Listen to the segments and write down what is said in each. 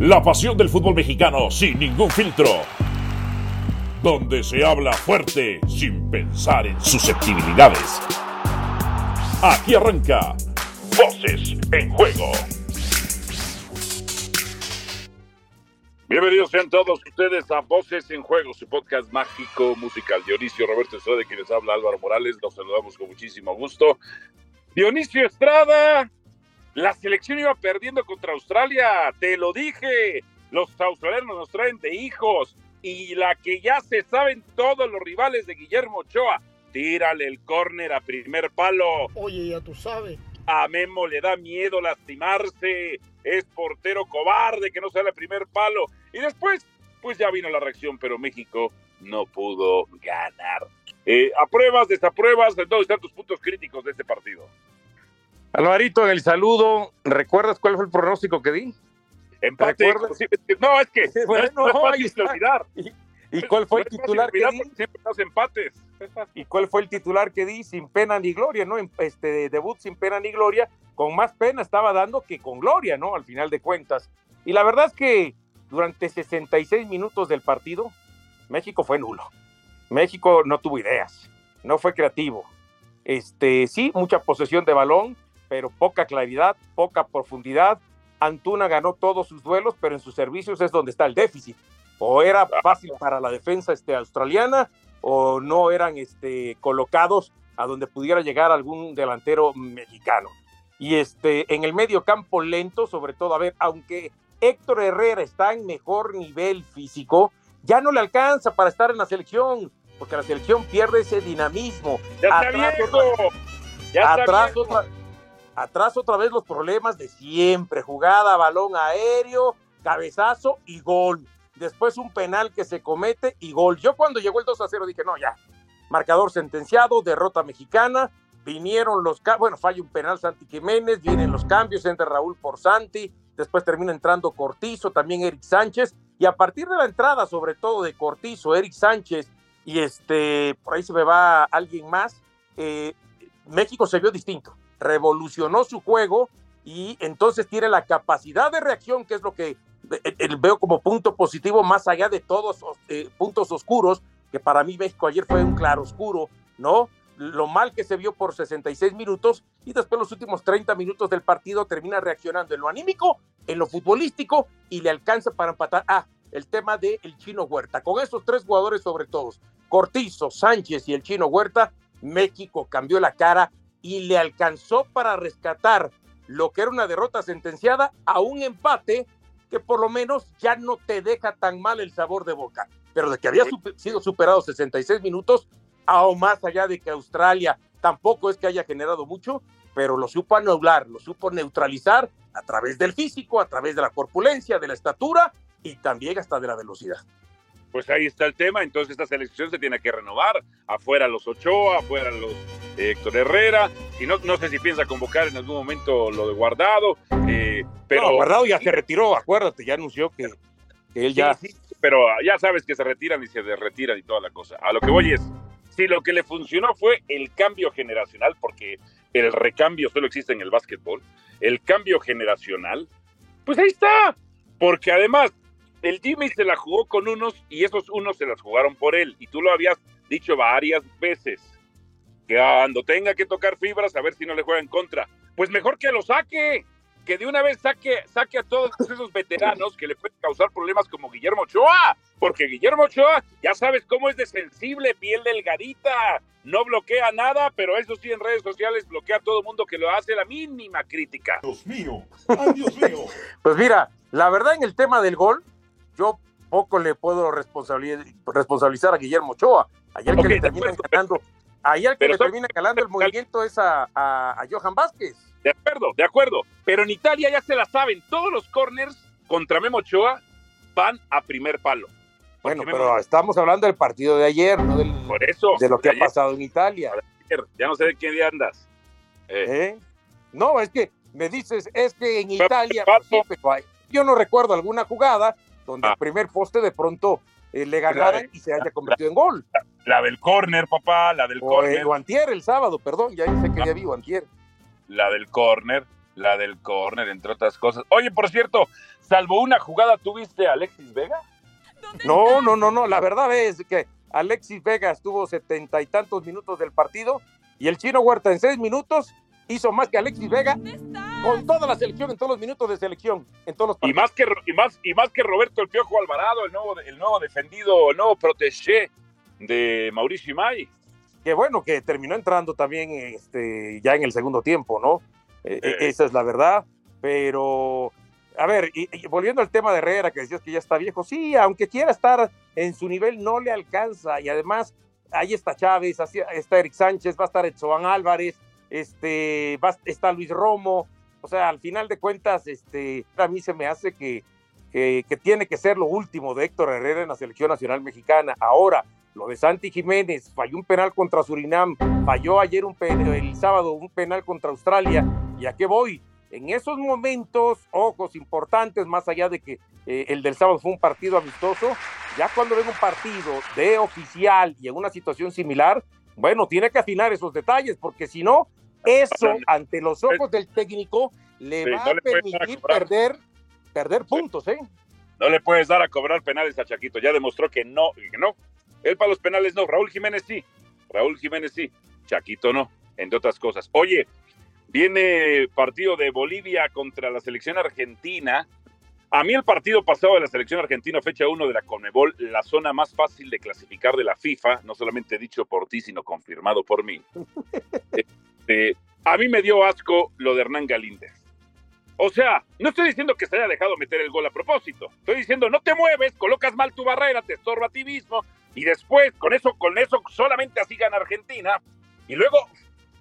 La pasión del fútbol mexicano sin ningún filtro. Donde se habla fuerte sin pensar en susceptibilidades. Aquí arranca Voces en Juego. Bienvenidos sean todos ustedes a Voces en Juego, su podcast mágico musical. Dionisio Roberto Estrada, quien les habla Álvaro Morales, los saludamos con muchísimo gusto. Dionisio Estrada, la selección iba perdiendo contra Australia, te lo dije. Los australianos nos traen de hijos. Y la que ya se saben todos los rivales de Guillermo Ochoa. Tírale el córner a primer palo. Oye, ya tú sabes. A Memo le da miedo lastimarse. Es portero cobarde que no sale el primer palo. Y después, pues ya vino la reacción, pero México no pudo ganar. Eh, ¿Apruebas, desapruebas? ¿Dónde están tus puntos críticos de este partido? Alvarito, en el saludo, ¿recuerdas cuál fue el pronóstico que di? Empate. No, es que bueno, no, es, no es fácil olvidar. ¿Y, ¿Y, cuál fue el titular que di? Siempre los empates. ¿Y cuál fue el titular que di? Sin pena ni gloria, ¿no? Este debut sin pena ni gloria, con más pena estaba dando que con gloria, ¿no? Al final de cuentas. Y la verdad es que durante 66 minutos del partido, México fue nulo. México no tuvo ideas, no fue creativo. Este, sí, mucha posesión de balón, pero poca claridad, poca profundidad. Antuna ganó todos sus duelos, pero en sus servicios es donde está el déficit. O era fácil para la defensa este, australiana, o no eran este, colocados a donde pudiera llegar algún delantero mexicano. Y este, en el medio campo lento, sobre todo, a ver, aunque Héctor Herrera está en mejor nivel físico, ya no le alcanza para estar en la selección, porque la selección pierde ese dinamismo. Ya atrás, está otra, ya atrás, está otra, atrás otra vez los problemas de siempre, jugada, balón aéreo, cabezazo y gol. Después un penal que se comete y gol. Yo cuando llegó el 2 a 0 dije, no, ya, marcador sentenciado, derrota mexicana, vinieron los, bueno, falla un penal Santi Jiménez, vienen los cambios, entra Raúl por Santi, después termina entrando Cortizo, también Eric Sánchez, y a partir de la entrada, sobre todo de Cortizo, Eric Sánchez, y este, por ahí se me va alguien más, eh, México se vio distinto revolucionó su juego y entonces tiene la capacidad de reacción, que es lo que eh, veo como punto positivo, más allá de todos los eh, puntos oscuros, que para mí México ayer fue un claro oscuro, ¿no? Lo mal que se vio por 66 minutos y después los últimos 30 minutos del partido termina reaccionando en lo anímico, en lo futbolístico y le alcanza para empatar. Ah, el tema del el chino Huerta. Con esos tres jugadores sobre todos, Cortizo, Sánchez y el chino Huerta, México cambió la cara y le alcanzó para rescatar lo que era una derrota sentenciada a un empate que por lo menos ya no te deja tan mal el sabor de boca. Pero de que había super, sido superado 66 minutos, aún más allá de que Australia tampoco es que haya generado mucho, pero lo supo anular, lo supo neutralizar a través del físico, a través de la corpulencia, de la estatura y también hasta de la velocidad pues ahí está el tema. Entonces esta selección se tiene que renovar. Afuera los Ochoa, afuera los eh, Héctor Herrera. Y no, no sé si piensa convocar en algún momento lo de Guardado. Eh, pero no, Guardado ya se retiró, acuérdate, ya anunció que, que él ya. Sí, sí, pero ya sabes que se retiran y se retiran y toda la cosa. A lo que voy es, si lo que le funcionó fue el cambio generacional, porque el recambio solo existe en el básquetbol, el cambio generacional, pues ahí está. Porque además, el Jimmy se la jugó con unos y esos unos se las jugaron por él. Y tú lo habías dicho varias veces. Que cuando tenga que tocar fibras, a ver si no le juega en contra. Pues mejor que lo saque. Que de una vez saque, saque a todos esos veteranos que le pueden causar problemas como Guillermo Ochoa. Porque Guillermo Ochoa, ya sabes cómo es de sensible, piel delgadita. No bloquea nada, pero eso sí en redes sociales bloquea a todo mundo que lo hace la mínima crítica. Dios mío, ay Dios mío. pues mira, la verdad en el tema del gol, yo poco le puedo responsabilizar a Guillermo Ochoa. Ayer okay, que le termina ganando, ayer que le termina calando el movimiento es a, a, a, Johan Vázquez. De acuerdo, de acuerdo. Pero en Italia ya se la saben, todos los corners contra Memo Ochoa van a primer palo. Bueno, pero estamos hablando del partido de ayer, no del, Por eso, de lo que de ha ayer. pasado en Italia. Ya no sé de qué día andas. Eh. ¿Eh? No, es que me dices, es que en Italia, yo no recuerdo alguna jugada donde ah. el primer poste de pronto eh, le ganaran la, y se haya convertido la, en gol. La, del córner, papá, la del o, córner. Eh, o antier, el sábado, perdón, ya sé que ah. ya vivo antier. La del córner. la del córner, entre otras cosas. Oye, por cierto, salvo una jugada, ¿tuviste a Alexis Vega? No, no, no, no. La verdad es que Alexis Vega estuvo setenta y tantos minutos del partido y el chino Huerta en seis minutos hizo más que Alexis Vega con toda la selección en todos los minutos de selección en todos los partidos. Y más que y más y más que Roberto el Piojo Alvarado, el nuevo el nuevo defendido, el nuevo protégé de Mauricio Imay. Que bueno que terminó entrando también este ya en el segundo tiempo, ¿no? E, e, esa es la verdad, pero a ver, y, volviendo al tema de Herrera, que decías que ya está viejo, sí, aunque quiera estar en su nivel, no le alcanza. Y además, ahí está Chávez, está Eric Sánchez, va a estar Edson Álvarez, este, va, está Luis Romo. O sea, al final de cuentas, este, a mí se me hace que, que, tiene que ser lo último de Héctor Herrera en la selección nacional mexicana. Ahora, lo de Santi Jiménez, falló un penal contra Surinam, falló ayer un el sábado un penal contra Australia. ¿Y a qué voy? En esos momentos, ojos importantes, más allá de que eh, el del sábado fue un partido amistoso, ya cuando ven un partido de oficial y en una situación similar, bueno, tiene que afinar esos detalles, porque si no, eso ante los ojos del técnico le va a permitir perder, perder puntos, ¿eh? No le puedes dar a cobrar penales a Chaquito, ya demostró que no, que no. Él para los penales no, Raúl Jiménez sí, Raúl Jiménez sí, Chaquito no, entre otras cosas. Oye, viene partido de Bolivia contra la selección argentina. A mí el partido pasado de la selección argentina, fecha 1 de la Conmebol, la zona más fácil de clasificar de la FIFA, no solamente dicho por ti, sino confirmado por mí. Este, a mí me dio asco lo de Hernán Galíndez. O sea, no estoy diciendo que se haya dejado meter el gol a propósito. Estoy diciendo, no te mueves, colocas mal tu barrera, te estorba a ti mismo, y después, con eso, con eso, solamente así gana Argentina. Y luego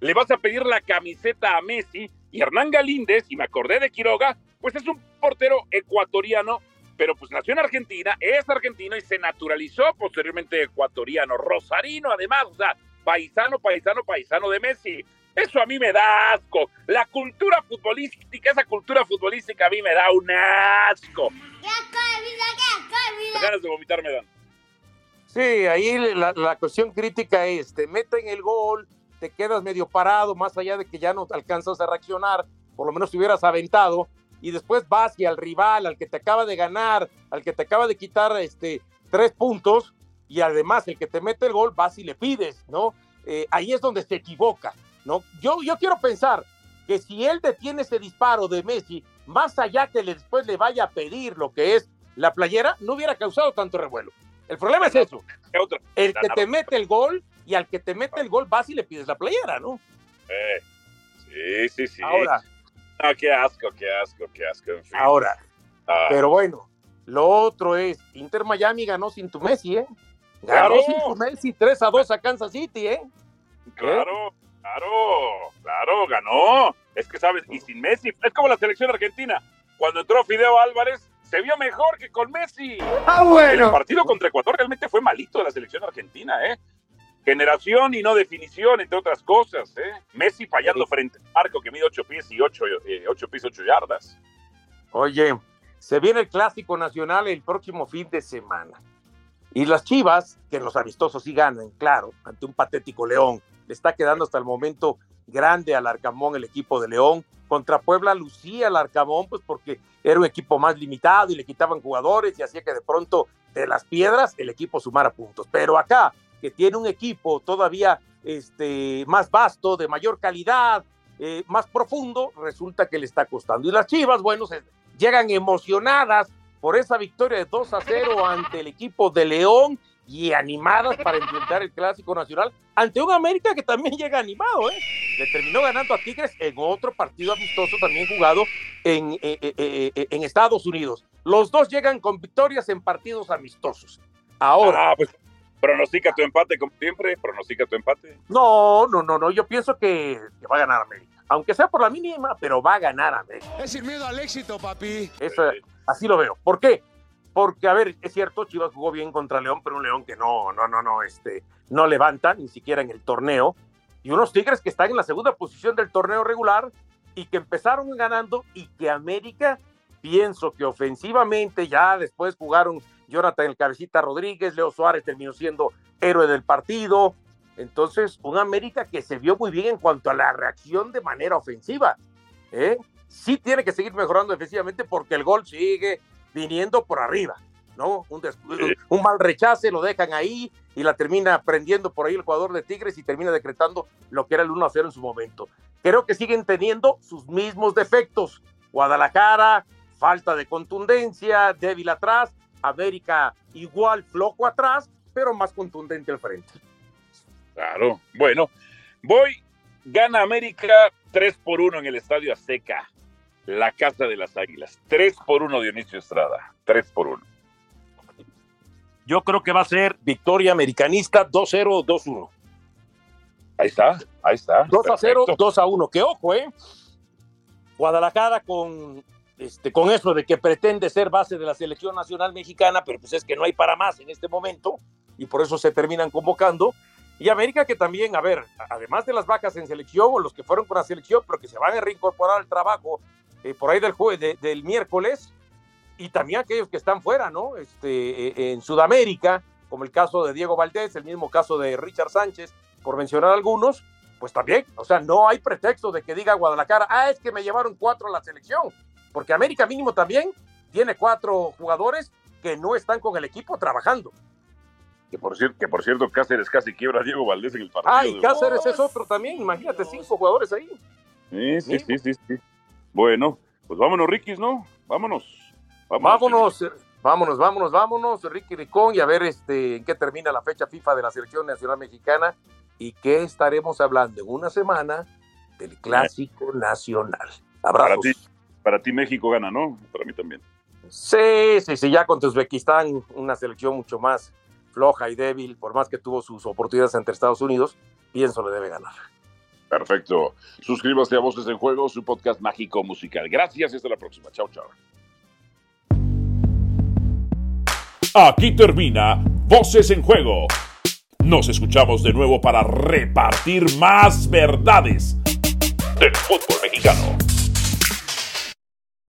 le vas a pedir la camiseta a Messi y Hernán Galíndez, y me acordé de Quiroga, pues es un portero ecuatoriano, pero pues nació en Argentina, es argentino y se naturalizó posteriormente ecuatoriano, rosarino además, o sea, paisano, paisano, paisano de Messi. Eso a mí me da asco. La cultura futbolística, esa cultura futbolística a mí me da un asco. Qué ganas de vomitar me dan. Sí, ahí la, la cuestión crítica es, te meten el gol, te quedas medio parado, más allá de que ya no alcanzas a reaccionar, por lo menos te hubieras aventado, y después vas y al rival, al que te acaba de ganar, al que te acaba de quitar este, tres puntos, y además el que te mete el gol, vas y le pides, ¿no? Eh, ahí es donde se equivoca, ¿no? Yo, yo quiero pensar que si él detiene ese disparo de Messi, más allá que le, después le vaya a pedir lo que es la playera, no hubiera causado tanto revuelo. El problema es eso. El que te mete el gol y al que te mete el gol vas y le pides la playera, ¿no? Eh, sí, sí, sí. Ahora. Ah, qué asco, qué asco, qué asco. Ahora. Ah. Pero bueno, lo otro es, Inter Miami ganó sin tu Messi, ¿eh? Ganó sin tu Messi 3 a 2 a Kansas City, ¿eh? Claro, claro, claro, ganó. Es que sabes, y sin Messi, es como la selección argentina. Cuando entró Fideo Álvarez, se vio mejor que con Messi. Ah, bueno. El partido contra Ecuador realmente fue malito de la selección argentina, ¿eh? Generación y no definición, entre otras cosas. ¿eh? Messi fallando frente al arco que mide 8 pies y 8, eh, pies 8 yardas. Oye, se viene el Clásico Nacional el próximo fin de semana. Y las Chivas, que en los amistosos sí ganan, claro, ante un patético León. Le está quedando hasta el momento grande al Arcamón el equipo de León. Contra Puebla lucía al Arcamón, pues porque era un equipo más limitado y le quitaban jugadores y hacía que de pronto de las piedras el equipo sumara puntos. Pero acá que tiene un equipo todavía este, más vasto, de mayor calidad, eh, más profundo, resulta que le está costando. Y las Chivas, bueno, llegan emocionadas por esa victoria de 2 a 0 ante el equipo de León y animadas para enfrentar el Clásico Nacional ante un América que también llega animado, ¿eh? Le terminó ganando a Tigres en otro partido amistoso también jugado en, eh, eh, en Estados Unidos. Los dos llegan con victorias en partidos amistosos. Ahora, ah, pues Pronostica tu empate, como siempre. Pronostica tu empate. No, no, no, no. Yo pienso que, va a ganar América. Aunque sea por la mínima, pero va a ganar América. Es sin miedo al éxito, papi. Eso, así lo veo. ¿Por qué? Porque, a ver, es cierto, Chivas jugó bien contra León, pero un León que no, no, no, no, este, no levanta ni siquiera en el torneo. Y unos Tigres que están en la segunda posición del torneo regular y que empezaron ganando y que América, pienso que ofensivamente ya después jugaron Jonathan el Cabecita Rodríguez, Leo Suárez terminó siendo héroe del partido. Entonces, un América que se vio muy bien en cuanto a la reacción de manera ofensiva. ¿eh? sí tiene que seguir mejorando defensivamente porque el gol sigue viniendo por arriba, ¿no? Un, un mal rechace, lo dejan ahí y la termina prendiendo por ahí el jugador de Tigres y termina decretando lo que era el 1 a 0 en su momento. Creo que siguen teniendo sus mismos defectos. Guadalajara, falta de contundencia, débil atrás, América igual flojo atrás, pero más contundente al frente. Claro, bueno, voy, gana América 3 por 1 en el Estadio Azteca, la Casa de las Águilas. 3 por 1 Dionisio Estrada, 3 por 1. Yo creo que va a ser victoria americanista 2-0, 2-1. Ahí está, ahí está. 2 a 0, 2 a 1. Que ojo, ¿eh? Guadalajara con, este, con eso de que pretende ser base de la selección nacional mexicana, pero pues es que no hay para más en este momento y por eso se terminan convocando. Y América que también, a ver, además de las vacas en selección o los que fueron con la selección, pero que se van a reincorporar al trabajo eh, por ahí del, jueves, del miércoles, y también aquellos que están fuera, ¿no? Este, eh, en Sudamérica, como el caso de Diego Valdés, el mismo caso de Richard Sánchez, por mencionar algunos, pues también, o sea, no hay pretexto de que diga Guadalajara, ah, es que me llevaron cuatro a la selección, porque América mínimo también tiene cuatro jugadores que no están con el equipo trabajando. Que por, cierto, que por cierto, Cáceres casi quiebra a Diego Valdés en el partido. Ah, y Cáceres es otro también, imagínate, cinco jugadores ahí. Sí, sí, sí, sí, sí. Bueno, pues vámonos, Rikis, ¿no? Vámonos. Vámonos, vámonos, vámonos, vámonos, Ricky Ricón, y a ver este, en qué termina la fecha FIFA de la Selección Nacional Mexicana y qué estaremos hablando en una semana del Clásico Nacional. Abrazos. Para ti, para ti México gana, ¿no? Para mí también. Sí, sí, sí, ya contra Uzbekistán, una selección mucho más floja y débil, por más que tuvo sus oportunidades entre Estados Unidos, pienso le debe ganar. Perfecto. Suscríbase a Voces en Juego, su podcast mágico musical. Gracias y hasta la próxima. Chao, chao. Aquí termina Voces en Juego. Nos escuchamos de nuevo para repartir más verdades del fútbol mexicano.